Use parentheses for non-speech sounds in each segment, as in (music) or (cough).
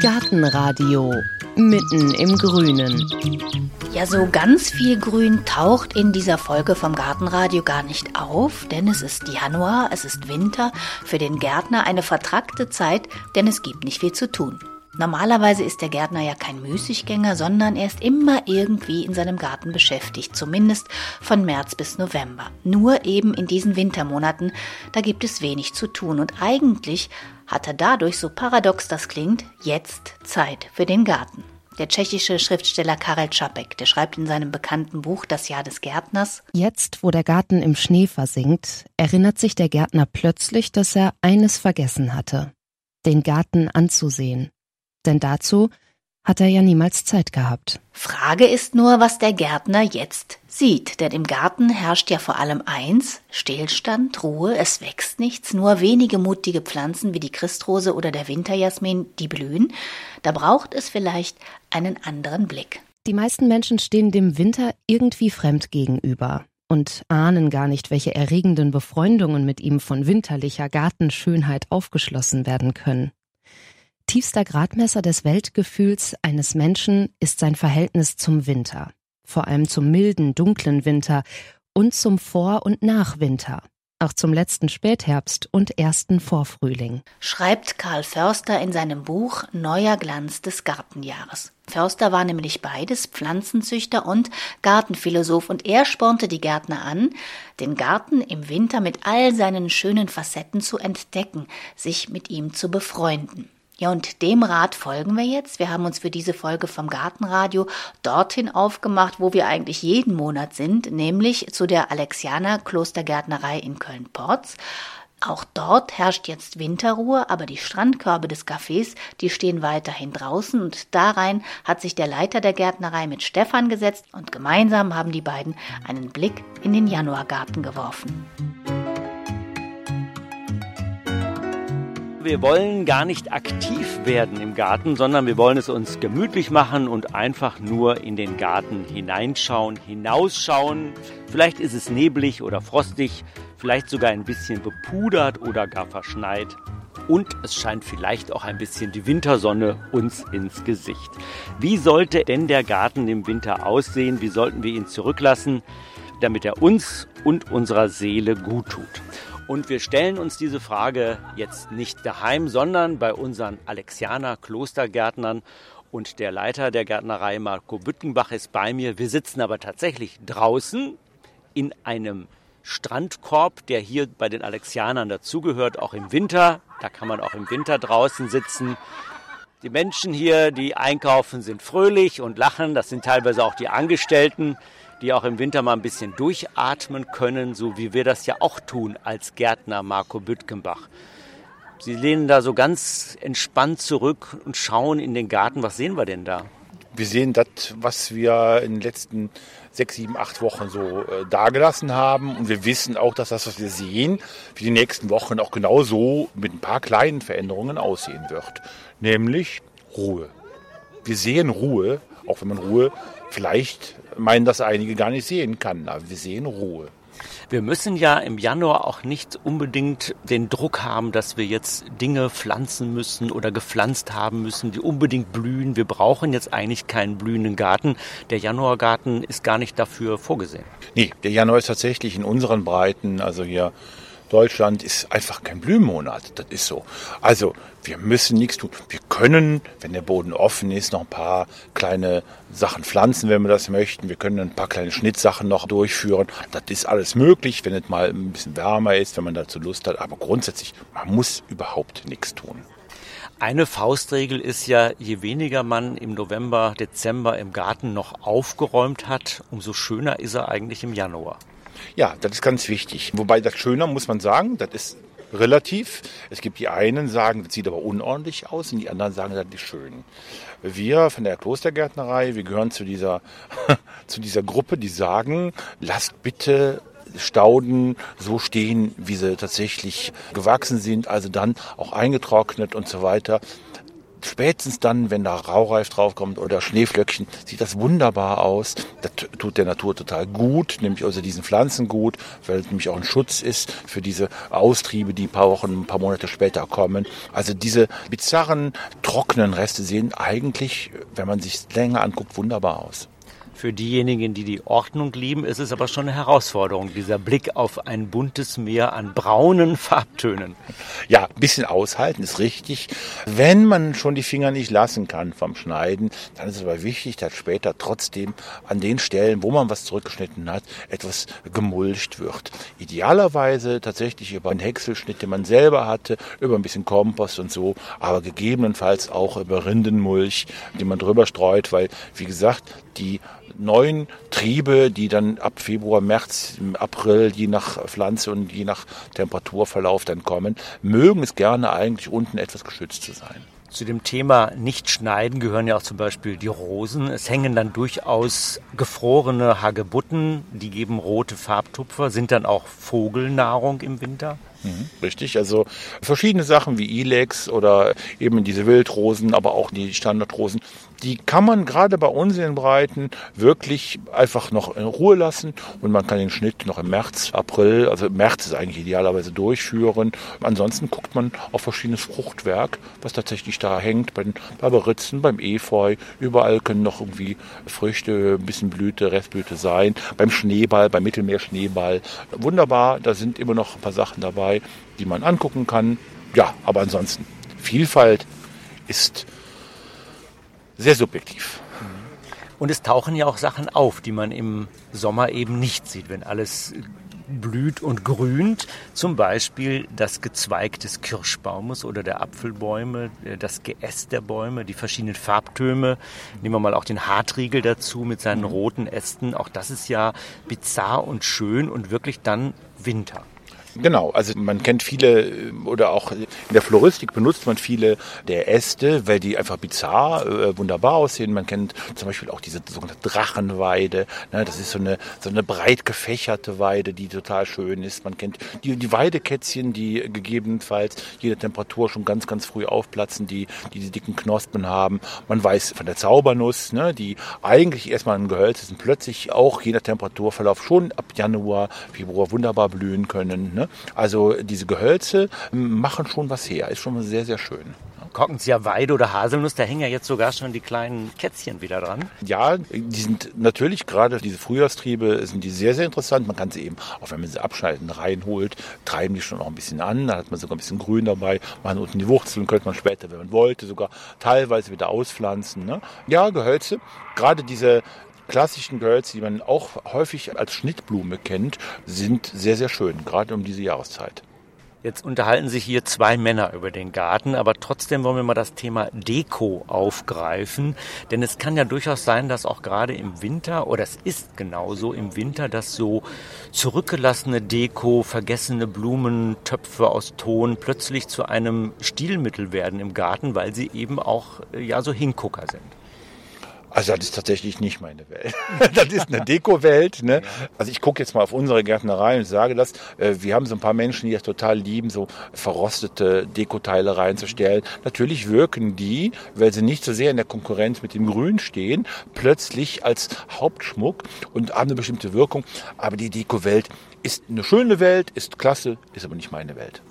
Gartenradio mitten im Grünen. Ja, so ganz viel Grün taucht in dieser Folge vom Gartenradio gar nicht auf, denn es ist Januar, es ist Winter, für den Gärtner eine vertrackte Zeit, denn es gibt nicht viel zu tun. Normalerweise ist der Gärtner ja kein Müßiggänger, sondern er ist immer irgendwie in seinem Garten beschäftigt, zumindest von März bis November. Nur eben in diesen Wintermonaten, da gibt es wenig zu tun und eigentlich hat er dadurch, so paradox das klingt, jetzt Zeit für den Garten. Der tschechische Schriftsteller Karel Čapek, der schreibt in seinem bekannten Buch Das Jahr des Gärtners. Jetzt, wo der Garten im Schnee versinkt, erinnert sich der Gärtner plötzlich, dass er eines vergessen hatte. Den Garten anzusehen. Denn dazu hat er ja niemals Zeit gehabt. Frage ist nur, was der Gärtner jetzt sieht, denn im Garten herrscht ja vor allem eins, Stillstand, Ruhe, es wächst nichts, nur wenige mutige Pflanzen wie die Christrose oder der Winterjasmin, die blühen, da braucht es vielleicht einen anderen Blick. Die meisten Menschen stehen dem Winter irgendwie fremd gegenüber und ahnen gar nicht, welche erregenden Befreundungen mit ihm von winterlicher Gartenschönheit aufgeschlossen werden können. Tiefster Gradmesser des Weltgefühls eines Menschen ist sein Verhältnis zum Winter, vor allem zum milden, dunklen Winter und zum Vor- und Nachwinter, auch zum letzten Spätherbst und ersten Vorfrühling. Schreibt Karl Förster in seinem Buch Neuer Glanz des Gartenjahres. Förster war nämlich beides, Pflanzenzüchter und Gartenphilosoph, und er spornte die Gärtner an, den Garten im Winter mit all seinen schönen Facetten zu entdecken, sich mit ihm zu befreunden. Ja, und dem Rat folgen wir jetzt. Wir haben uns für diese Folge vom Gartenradio dorthin aufgemacht, wo wir eigentlich jeden Monat sind, nämlich zu der Alexianer Klostergärtnerei in Köln-Porz. Auch dort herrscht jetzt Winterruhe, aber die Strandkörbe des Cafés, die stehen weiterhin draußen und da rein hat sich der Leiter der Gärtnerei mit Stefan gesetzt und gemeinsam haben die beiden einen Blick in den Januargarten geworfen. Wir wollen gar nicht aktiv werden im Garten, sondern wir wollen es uns gemütlich machen und einfach nur in den Garten hineinschauen, hinausschauen. Vielleicht ist es neblig oder frostig, vielleicht sogar ein bisschen bepudert oder gar verschneit. Und es scheint vielleicht auch ein bisschen die Wintersonne uns ins Gesicht. Wie sollte denn der Garten im Winter aussehen? Wie sollten wir ihn zurücklassen, damit er uns und unserer Seele gut tut? Und wir stellen uns diese Frage jetzt nicht daheim, sondern bei unseren Alexianer Klostergärtnern. Und der Leiter der Gärtnerei, Marco Büttenbach, ist bei mir. Wir sitzen aber tatsächlich draußen in einem Strandkorb, der hier bei den Alexianern dazugehört, auch im Winter. Da kann man auch im Winter draußen sitzen. Die Menschen hier, die einkaufen, sind fröhlich und lachen. Das sind teilweise auch die Angestellten die auch im Winter mal ein bisschen durchatmen können, so wie wir das ja auch tun als Gärtner Marco Büttgenbach. Sie lehnen da so ganz entspannt zurück und schauen in den Garten. Was sehen wir denn da? Wir sehen das, was wir in den letzten sechs, sieben, acht Wochen so äh, dagelassen haben. Und wir wissen auch, dass das, was wir sehen, für die nächsten Wochen auch genau so mit ein paar kleinen Veränderungen aussehen wird. Nämlich Ruhe. Wir sehen Ruhe, auch wenn man Ruhe vielleicht meinen, dass einige gar nicht sehen kann. Aber wir sehen Ruhe. Wir müssen ja im Januar auch nicht unbedingt den Druck haben, dass wir jetzt Dinge pflanzen müssen oder gepflanzt haben müssen, die unbedingt blühen. Wir brauchen jetzt eigentlich keinen blühenden Garten. Der Januargarten ist gar nicht dafür vorgesehen. Nee, der Januar ist tatsächlich in unseren Breiten, also hier Deutschland ist einfach kein Blühmonat. Das ist so. Also wir müssen nichts tun. Wir können, wenn der Boden offen ist, noch ein paar kleine Sachen pflanzen, wenn wir das möchten. Wir können ein paar kleine Schnittsachen noch durchführen. Das ist alles möglich, wenn es mal ein bisschen wärmer ist, wenn man dazu Lust hat. Aber grundsätzlich, man muss überhaupt nichts tun. Eine Faustregel ist ja, je weniger man im November, Dezember im Garten noch aufgeräumt hat, umso schöner ist er eigentlich im Januar. Ja, das ist ganz wichtig. Wobei das schöner, muss man sagen, das ist relativ. Es gibt die einen, sagen, das sieht aber unordentlich aus und die anderen sagen, das ist schön. Wir von der Klostergärtnerei, wir gehören zu dieser, (laughs) zu dieser Gruppe, die sagen, lasst bitte Stauden so stehen, wie sie tatsächlich gewachsen sind, also dann auch eingetrocknet und so weiter. Spätestens dann, wenn da Raureif draufkommt oder Schneeflöckchen, sieht das wunderbar aus. Das tut der Natur total gut, nämlich also diesen Pflanzen gut, weil es nämlich auch ein Schutz ist für diese Austriebe, die ein paar Wochen, ein paar Monate später kommen. Also diese bizarren, trockenen Reste sehen eigentlich, wenn man sich länger anguckt, wunderbar aus. Für diejenigen, die die Ordnung lieben, ist es aber schon eine Herausforderung, dieser Blick auf ein buntes Meer an braunen Farbtönen. Ja, ein bisschen aushalten ist richtig. Wenn man schon die Finger nicht lassen kann vom Schneiden, dann ist es aber wichtig, dass später trotzdem an den Stellen, wo man was zurückgeschnitten hat, etwas gemulcht wird. Idealerweise tatsächlich über einen Häckselschnitt, den man selber hatte, über ein bisschen Kompost und so, aber gegebenenfalls auch über Rindenmulch, den man drüber streut, weil, wie gesagt, die neuen Triebe, die dann ab Februar, März, April, je nach Pflanze und je nach Temperaturverlauf dann kommen, mögen es gerne eigentlich unten etwas geschützt zu sein. Zu dem Thema nicht schneiden gehören ja auch zum Beispiel die Rosen. Es hängen dann durchaus gefrorene Hagebutten, die geben rote Farbtupfer, sind dann auch Vogelnahrung im Winter. Mhm, richtig, also verschiedene Sachen wie Ilex oder eben diese Wildrosen, aber auch die Standardrosen, die kann man gerade bei uns in den Breiten wirklich einfach noch in Ruhe lassen und man kann den Schnitt noch im März, April, also März ist eigentlich idealerweise durchführen. Ansonsten guckt man auf verschiedenes Fruchtwerk, was tatsächlich da hängt, bei den Barberitzen, beim Efeu, überall können noch irgendwie Früchte, ein bisschen Blüte, Restblüte sein, beim Schneeball, beim Mittelmeerschneeball. Wunderbar, da sind immer noch ein paar Sachen dabei, die man angucken kann. Ja, aber ansonsten, Vielfalt ist sehr subjektiv. Und es tauchen ja auch Sachen auf, die man im Sommer eben nicht sieht, wenn alles blüht und grünt. Zum Beispiel das Gezweig des Kirschbaumes oder der Apfelbäume, äh, das Geäst der Bäume, die verschiedenen Farbtöme. Nehmen wir mal auch den Hartriegel dazu mit seinen roten Ästen. Auch das ist ja bizarr und schön und wirklich dann Winter. Genau, also man kennt viele äh, oder auch in der Floristik benutzt man viele der Äste, weil die einfach bizarr, äh, wunderbar aussehen. Man kennt zum Beispiel auch diese sogenannte Drachenweide. Ne? Das ist so eine, so eine breit gefächerte Weide, die total schön ist. Man kennt die, die Weidekätzchen, die gegebenenfalls jede Temperatur schon ganz, ganz früh aufplatzen, die, die diese dicken Knospen haben. Man weiß von der Zaubernuss, ne? die eigentlich erstmal ein Gehölz ist und plötzlich auch jeder Temperaturverlauf schon ab Januar, Februar wunderbar blühen können. Ne? Ne? Also diese Gehölze machen schon was her, ist schon sehr, sehr schön. Korkenzieher Weide oder Haselnuss, da hängen ja jetzt sogar schon die kleinen Kätzchen wieder dran. Ja, die sind natürlich gerade diese Frühjahrstriebe sind die sehr, sehr interessant. Man kann sie eben, auch wenn man sie abschneiden, reinholt, treiben die schon auch ein bisschen an. Da hat man sogar ein bisschen Grün dabei. Man unten die Wurzeln könnte man später, wenn man wollte, sogar teilweise wieder auspflanzen. Ne? Ja, Gehölze. Gerade diese klassischen Girls, die man auch häufig als Schnittblume kennt, sind sehr, sehr schön, gerade um diese Jahreszeit. Jetzt unterhalten sich hier zwei Männer über den Garten, aber trotzdem wollen wir mal das Thema Deko aufgreifen. Denn es kann ja durchaus sein, dass auch gerade im Winter, oder es ist genauso im Winter, dass so zurückgelassene Deko, vergessene Blumentöpfe aus Ton plötzlich zu einem Stilmittel werden im Garten, weil sie eben auch ja so Hingucker sind. Also das ist tatsächlich nicht meine Welt. (laughs) das ist eine Deko-Welt. Ne? Also ich gucke jetzt mal auf unsere Gärtnerei und sage das. Äh, wir haben so ein paar Menschen, die das total lieben, so verrostete Dekoteile reinzustellen. Natürlich wirken die, weil sie nicht so sehr in der Konkurrenz mit dem Grün stehen, plötzlich als Hauptschmuck und haben eine bestimmte Wirkung. Aber die Deko-Welt ist eine schöne Welt, ist klasse, ist aber nicht meine Welt.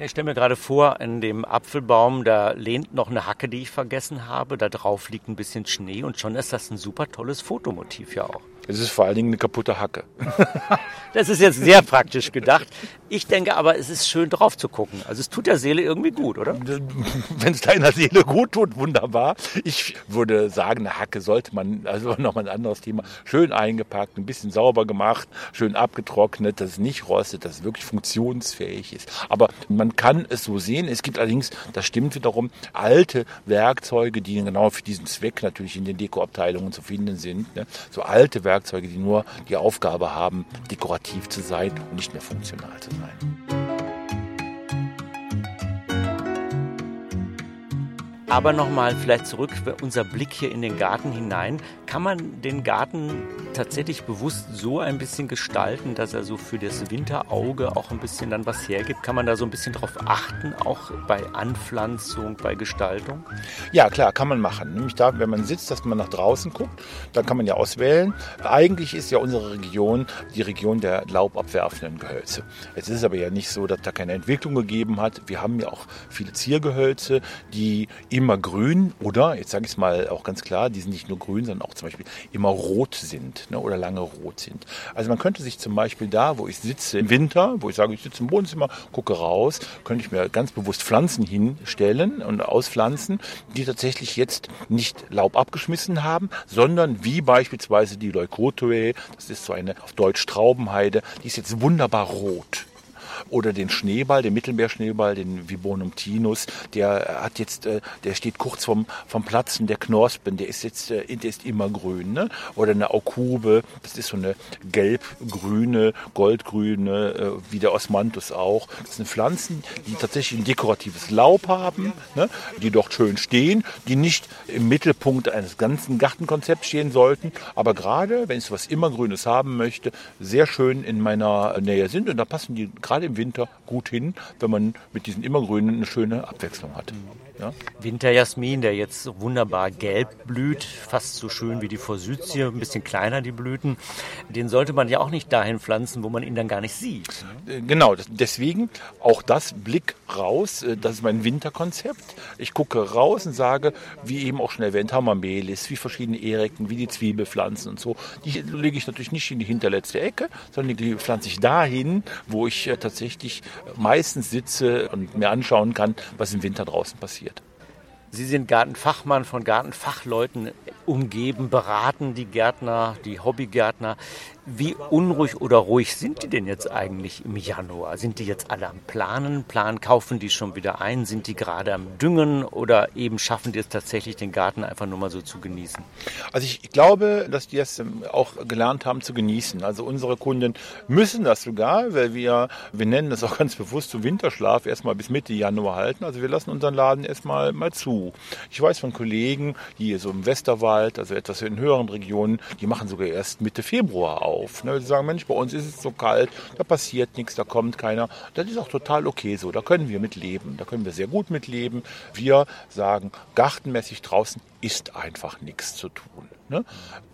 Ich stelle mir gerade vor, in dem Apfelbaum, da lehnt noch eine Hacke, die ich vergessen habe. Da drauf liegt ein bisschen Schnee und schon ist das ein super tolles Fotomotiv ja auch. Es ist vor allen Dingen eine kaputte Hacke. (laughs) das ist jetzt sehr praktisch gedacht. Ich denke aber, es ist schön drauf zu gucken. Also es tut der Seele irgendwie gut, oder? (laughs) Wenn es deiner Seele gut tut, wunderbar. Ich würde sagen, eine Hacke sollte man, also nochmal ein anderes Thema, schön eingepackt, ein bisschen sauber gemacht, schön abgetrocknet, dass es nicht rostet, dass es wirklich funktionsfähig ist. Aber man kann es so sehen. Es gibt allerdings, das stimmt wiederum, alte Werkzeuge, die genau für diesen Zweck natürlich in den Dekoabteilungen zu finden sind. Ne? So alte Werkzeuge, Werkzeuge, die nur die Aufgabe haben, dekorativ zu sein und nicht mehr funktional zu sein. Aber nochmal vielleicht zurück, unser Blick hier in den Garten hinein. Kann man den Garten tatsächlich bewusst so ein bisschen gestalten, dass er so für das Winterauge auch ein bisschen dann was hergibt? Kann man da so ein bisschen drauf achten, auch bei Anpflanzung, bei Gestaltung? Ja, klar, kann man machen. Nämlich da, wenn man sitzt, dass man nach draußen guckt, dann kann man ja auswählen. Eigentlich ist ja unsere Region die Region der laubabwerfenden Gehölze. Es ist aber ja nicht so, dass da keine Entwicklung gegeben hat. Wir haben ja auch viele Ziergehölze, die immer grün oder, jetzt sage ich es mal auch ganz klar, die sind nicht nur grün, sondern auch zum Beispiel immer rot sind ne, oder lange rot sind. Also man könnte sich zum Beispiel da, wo ich sitze im Winter, wo ich sage, ich sitze im Wohnzimmer, gucke raus, könnte ich mir ganz bewusst Pflanzen hinstellen und auspflanzen, die tatsächlich jetzt nicht Laub abgeschmissen haben, sondern wie beispielsweise die Leucotoe, das ist so eine auf Deutsch Traubenheide, die ist jetzt wunderbar rot oder den Schneeball, den Mittelmeerschneeball, den Vibonum tinus, der hat jetzt, äh, der steht kurz vom, vom Platzen der Knospen, der ist jetzt, äh, der ist immer grün, ne? Oder eine Aukube, das ist so eine gelb-grüne, goldgrüne, äh, wie der Osmanthus auch. Das sind Pflanzen, die tatsächlich ein dekoratives Laub haben, ne? die dort schön stehen, die nicht im Mittelpunkt eines ganzen Gartenkonzepts stehen sollten, aber gerade, wenn ich was immergrünes haben möchte, sehr schön in meiner Nähe sind und da passen die gerade im Winter gut hin, wenn man mit diesen Immergrünen eine schöne Abwechslung hat. Ja? Winterjasmin, der jetzt wunderbar gelb blüht, fast so schön wie die Forsythie, ein bisschen kleiner die Blüten, den sollte man ja auch nicht dahin pflanzen, wo man ihn dann gar nicht sieht. Äh, genau, deswegen auch das Blick raus, äh, das ist mein Winterkonzept. Ich gucke raus und sage, wie eben auch schon erwähnt, Hamamelis, wie verschiedene Eriken, wie die Zwiebelpflanzen und so. Die lege ich natürlich nicht in die hinterletzte Ecke, sondern die pflanze ich dahin, wo ich äh, tatsächlich meistens sitze und mir anschauen kann, was im Winter draußen passiert. Sie sind Gartenfachmann von Gartenfachleuten umgeben, beraten die Gärtner, die Hobbygärtner. Wie unruhig oder ruhig sind die denn jetzt eigentlich im Januar? Sind die jetzt alle am Planen? Planen, kaufen die schon wieder ein? Sind die gerade am Düngen oder eben schaffen die es tatsächlich, den Garten einfach nur mal so zu genießen? Also ich glaube, dass die es ähm, auch gelernt haben zu genießen. Also unsere Kunden müssen das sogar, weil wir, wir nennen das auch ganz bewusst so Winterschlaf erstmal bis Mitte Januar halten. Also wir lassen unseren Laden erstmal mal zu. Ich weiß von Kollegen, die so im Westerwald, also etwas in höheren Regionen, die machen sogar erst Mitte Februar auf auf. Ne? Die sagen, Mensch, bei uns ist es so kalt, da passiert nichts, da kommt keiner. Das ist auch total okay so. Da können wir mit leben. Da können wir sehr gut mit leben. Wir sagen, gartenmäßig draußen ist einfach nichts zu tun. Ne?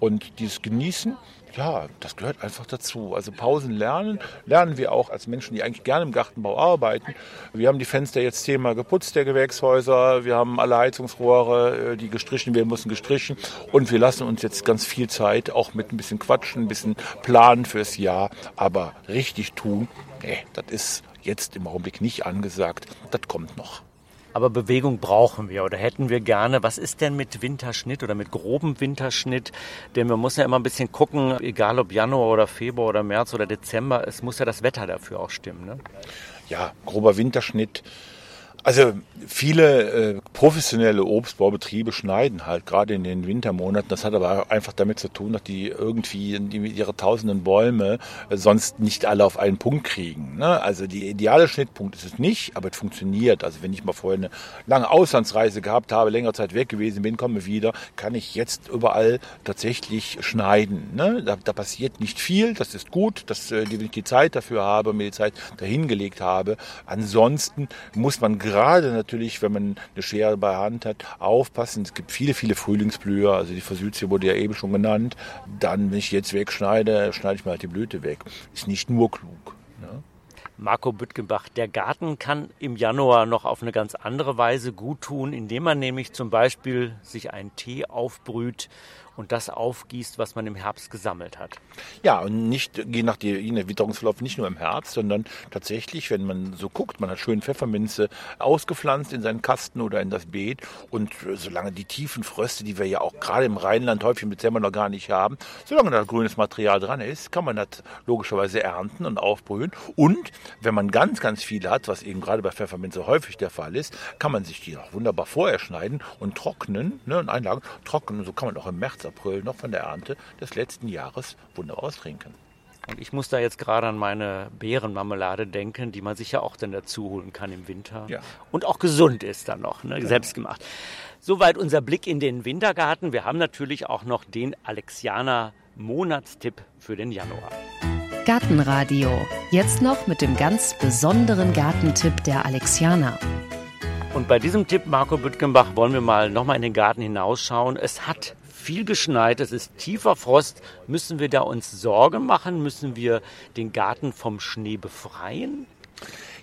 Und dieses Genießen, ja, das gehört einfach dazu. Also Pausen lernen, lernen wir auch als Menschen, die eigentlich gerne im Gartenbau arbeiten. Wir haben die Fenster jetzt zehnmal geputzt, der Gewächshäuser. Wir haben alle Heizungsrohre, äh, die gestrichen werden müssen, gestrichen. Und wir lassen uns jetzt ganz viel Zeit auch mit ein bisschen Quatschen, ein bisschen planen fürs Jahr. Aber richtig tun, nee, das ist jetzt im Augenblick nicht angesagt. Das kommt noch. Aber Bewegung brauchen wir oder hätten wir gerne. Was ist denn mit Winterschnitt oder mit grobem Winterschnitt? Denn man muss ja immer ein bisschen gucken, egal ob Januar oder Februar oder März oder Dezember, es muss ja das Wetter dafür auch stimmen. Ne? Ja, grober Winterschnitt also viele äh, professionelle Obstbaubetriebe schneiden halt gerade in den Wintermonaten. Das hat aber einfach damit zu tun, dass die irgendwie ihre tausenden Bäume äh, sonst nicht alle auf einen Punkt kriegen. Ne? Also die ideale Schnittpunkt ist es nicht, aber es funktioniert. Also wenn ich mal vorher eine lange Auslandsreise gehabt habe, längere Zeit weg gewesen bin, komme wieder, kann ich jetzt überall tatsächlich schneiden. Ne? Da, da passiert nicht viel, das ist gut, dass äh, ich die Zeit dafür habe, mir die Zeit dahingelegt habe. Ansonsten muss man gerade natürlich, wenn man eine Schere bei Hand hat, aufpassen. Es gibt viele, viele Frühlingsblüher, also die Forsythie wurde ja eben schon genannt. Dann, wenn ich jetzt wegschneide, schneide ich mal halt die Blüte weg. Ist nicht nur klug. Ne? Marco Büttgenbach, der Garten kann im Januar noch auf eine ganz andere Weise gut tun, indem man nämlich zum Beispiel sich einen Tee aufbrüht und das aufgießt, was man im Herbst gesammelt hat. Ja, und nicht, je nach der Witterungsverlauf, nicht nur im Herbst, sondern tatsächlich, wenn man so guckt, man hat schön Pfefferminze ausgepflanzt in seinen Kasten oder in das Beet und solange die tiefen Fröste, die wir ja auch gerade im Rheinland häufig im Dezember noch gar nicht haben, solange da grünes Material dran ist, kann man das logischerweise ernten und aufbrühen. Und wenn man ganz, ganz viele hat, was eben gerade bei Pfefferminze häufig der Fall ist, kann man sich die noch wunderbar vorher schneiden und trocknen ne, und einlagen. Trocknen, so kann man auch im März April noch von der Ernte des letzten Jahres wunderbar austrinken. Und ich muss da jetzt gerade an meine Beerenmarmelade denken, die man sich ja auch dann dazu holen kann im Winter. Ja. Und auch gesund ist dann noch, ne? Genau. selbst gemacht. Soweit unser Blick in den Wintergarten. Wir haben natürlich auch noch den Alexianer Monatstipp für den Januar. Gartenradio. Jetzt noch mit dem ganz besonderen Gartentipp der Alexianer. Und bei diesem Tipp, Marco Büttgenbach, wollen wir mal nochmal in den Garten hinausschauen. Es hat viel geschneit, es ist tiefer Frost. Müssen wir da uns Sorgen machen? Müssen wir den Garten vom Schnee befreien?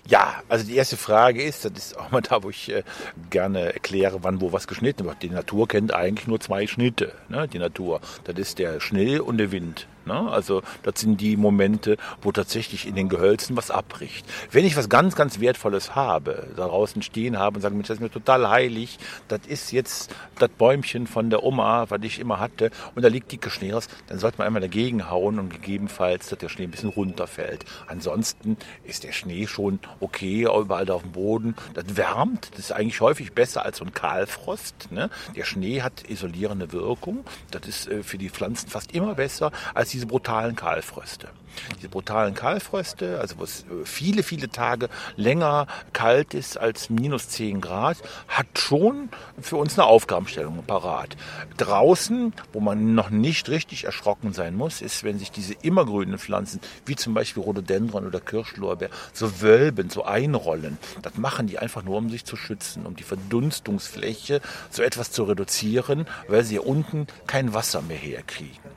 Ja, also die erste Frage ist, das ist auch mal da, wo ich äh, gerne erkläre, wann wo was geschnitten wird. Die Natur kennt eigentlich nur zwei Schnitte, ne, die Natur. Das ist der Schnee und der Wind. Ne? Also das sind die Momente, wo tatsächlich in den Gehölzen was abbricht. Wenn ich was ganz, ganz Wertvolles habe, da draußen stehen habe und sage, Mensch, das ist mir total heilig, das ist jetzt das Bäumchen von der Oma, was ich immer hatte, und da liegt dicker Schnee raus, dann sollte man einmal dagegen hauen und gegebenenfalls, dass der Schnee ein bisschen runterfällt. Ansonsten ist der Schnee schon okay, überall da auf dem Boden. Das wärmt, das ist eigentlich häufig besser als so ein Kahlfrost. Ne? Der Schnee hat isolierende Wirkung, das ist äh, für die Pflanzen fast immer besser als diese brutalen Kahlfröste. Diese brutalen Kahlfröste, also wo es äh, viele, viele Tage länger kalt ist als minus 10 Grad, hat schon für uns eine Aufgabenstellung parat. Draußen, wo man noch nicht richtig erschrocken sein muss, ist, wenn sich diese immergrünen Pflanzen, wie zum Beispiel Rhododendron oder Kirschlorbeer, so wölben, so einrollen. Das machen die einfach nur, um sich zu schützen, um die Verdunstungsfläche so etwas zu reduzieren, weil sie hier unten kein Wasser mehr herkriegen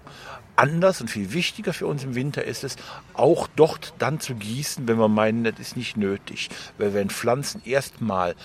anders und viel wichtiger für uns im Winter ist es, auch dort dann zu gießen, wenn wir meinen, das ist nicht nötig. Weil wenn Pflanzen erstmal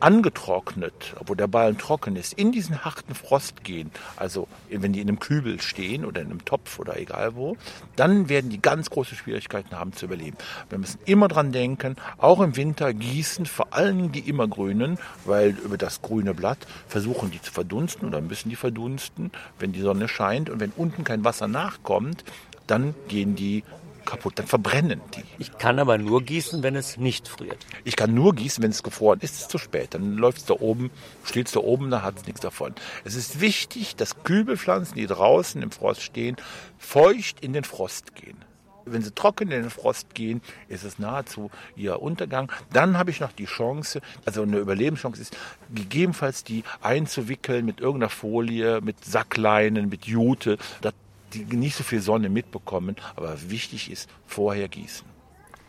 angetrocknet, obwohl der Ballen trocken ist, in diesen harten Frost gehen, also wenn die in einem Kübel stehen oder in einem Topf oder egal wo, dann werden die ganz große Schwierigkeiten haben zu überleben. Wir müssen immer dran denken, auch im Winter gießen vor allem die immergrünen, weil über das grüne Blatt versuchen die zu verdunsten oder müssen die verdunsten, wenn die Sonne scheint und wenn unten kein Wasser nachkommt, dann gehen die kaputt, dann verbrennen die. Ich kann aber nur gießen, wenn es nicht friert. Ich kann nur gießen, wenn es gefroren ist, ist es zu spät. Dann läuft es da oben, steht es da oben, da hat es nichts davon. Es ist wichtig, dass Kübelpflanzen, die draußen im Frost stehen, feucht in den Frost gehen. Wenn sie trocken in den Frost gehen, ist es nahezu ihr Untergang. Dann habe ich noch die Chance, also eine Überlebenschance ist, gegebenenfalls die einzuwickeln mit irgendeiner Folie, mit Sackleinen, mit Jute. Das die nicht so viel Sonne mitbekommen, aber wichtig ist, vorher gießen.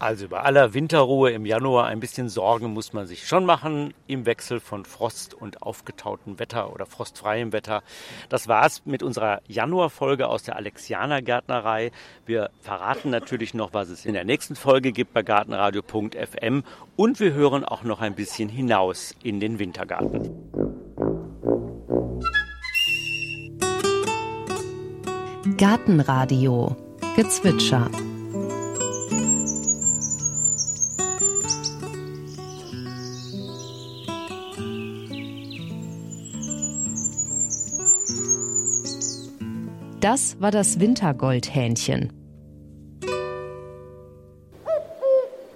Also bei aller Winterruhe im Januar ein bisschen Sorgen muss man sich schon machen im Wechsel von Frost und aufgetautem Wetter oder frostfreiem Wetter. Das war's mit unserer Januarfolge aus der Alexianer Gärtnerei. Wir verraten natürlich noch, was es in der nächsten Folge gibt bei gartenradio.fm und wir hören auch noch ein bisschen hinaus in den Wintergarten. Gartenradio Gezwitscher Das war das Wintergoldhähnchen.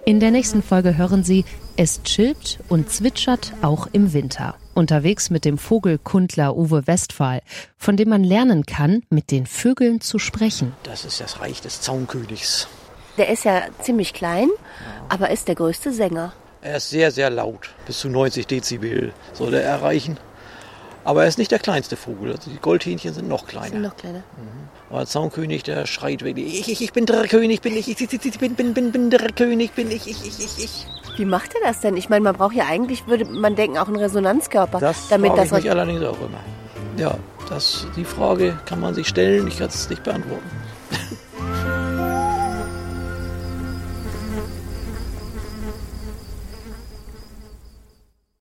In der nächsten Folge hören Sie, es chillt und zwitschert auch im Winter. Unterwegs mit dem Vogelkundler Uwe Westphal, von dem man lernen kann, mit den Vögeln zu sprechen. Das ist das Reich des Zaunkönigs. Der ist ja ziemlich klein, aber ist der größte Sänger. Er ist sehr, sehr laut. Bis zu 90 Dezibel soll er erreichen. Aber er ist nicht der kleinste Vogel. Also die Goldhähnchen sind noch kleiner. Sind noch kleiner. Mhm. Aber der Zaunkönig, der schreit wirklich, ich, ich, ich bin der König, bin ich, ich, ich, ich bin, bin, bin, bin der König, bin ich, ich, ich, ich, ich. Wie macht er das denn? Ich meine, man braucht ja eigentlich, würde man denken, auch einen Resonanzkörper. Das damit das ich mich allerdings auch immer. Ja, das, die Frage kann man sich stellen, ich kann es nicht beantworten. (laughs)